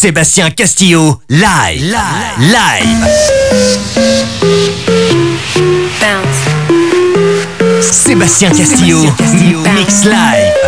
Sébastien Castillo, live, live, live. Bounce. Sébastien Castillo, mix live.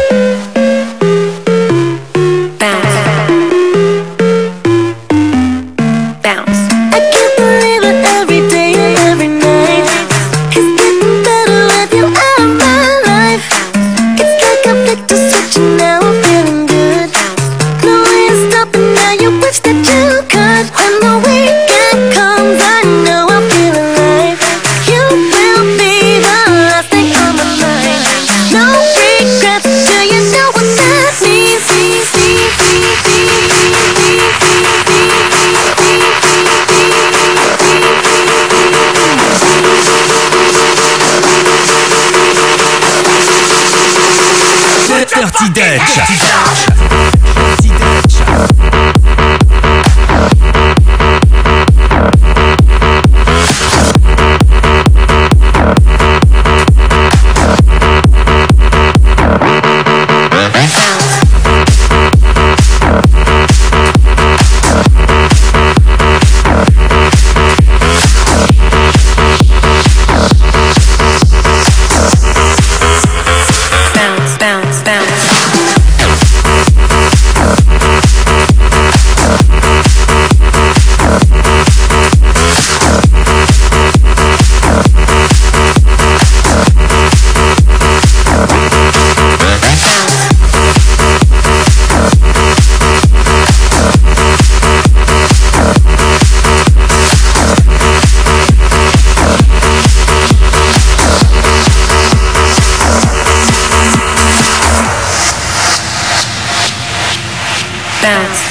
bounce.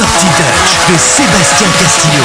Dirty Dutch de Sébastien Castillo.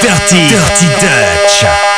Dirty, Dirty Dutch.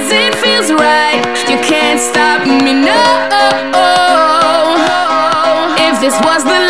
cause it feels right. You can't stop me, now. If this was the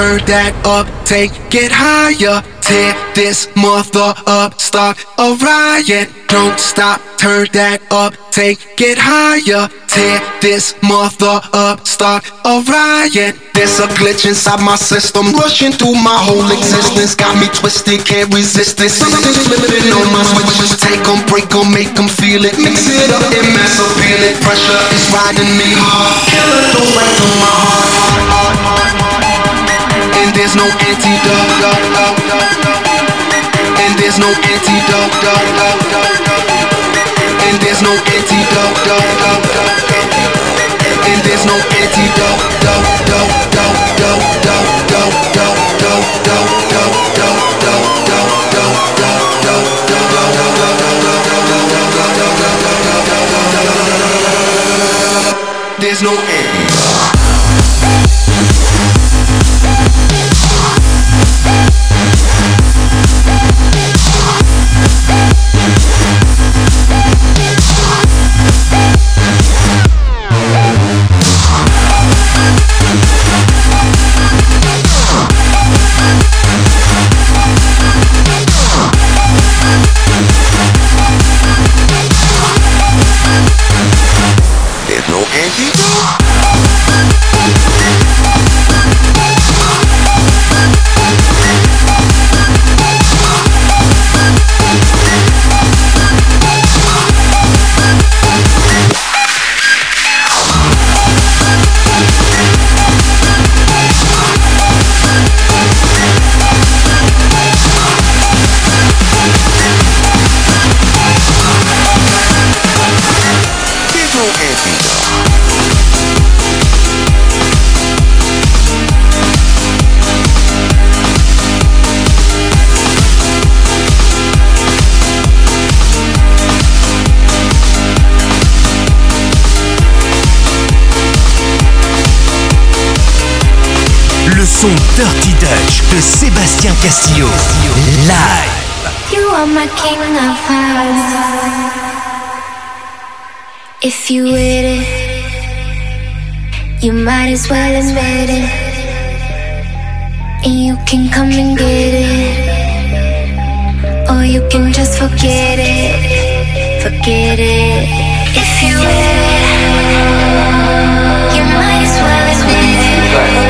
turn that up, take it higher. Tear this mother up, start a riot. Don't stop, turn that up, take it higher. Tear this mother up, start a riot. There's a glitch inside my system, rushing through my whole existence. Got me twisted, can't resist this. Something's flipping on my switches, take them, break them, make them feel it. Mix it up, and mass appeal it. Pressure is riding me hard. Killer, don't to my heart. And there's no antidote. And there's no antidote. And there's no antidote. And there's no antidote. There's no antidote. De Sébastien Castillo. Live. You are my king of hearts. If you with it, you might as well admit it. And you can come and get it. Or you can just forget it. Forget it. If you with it, you might as well admit it.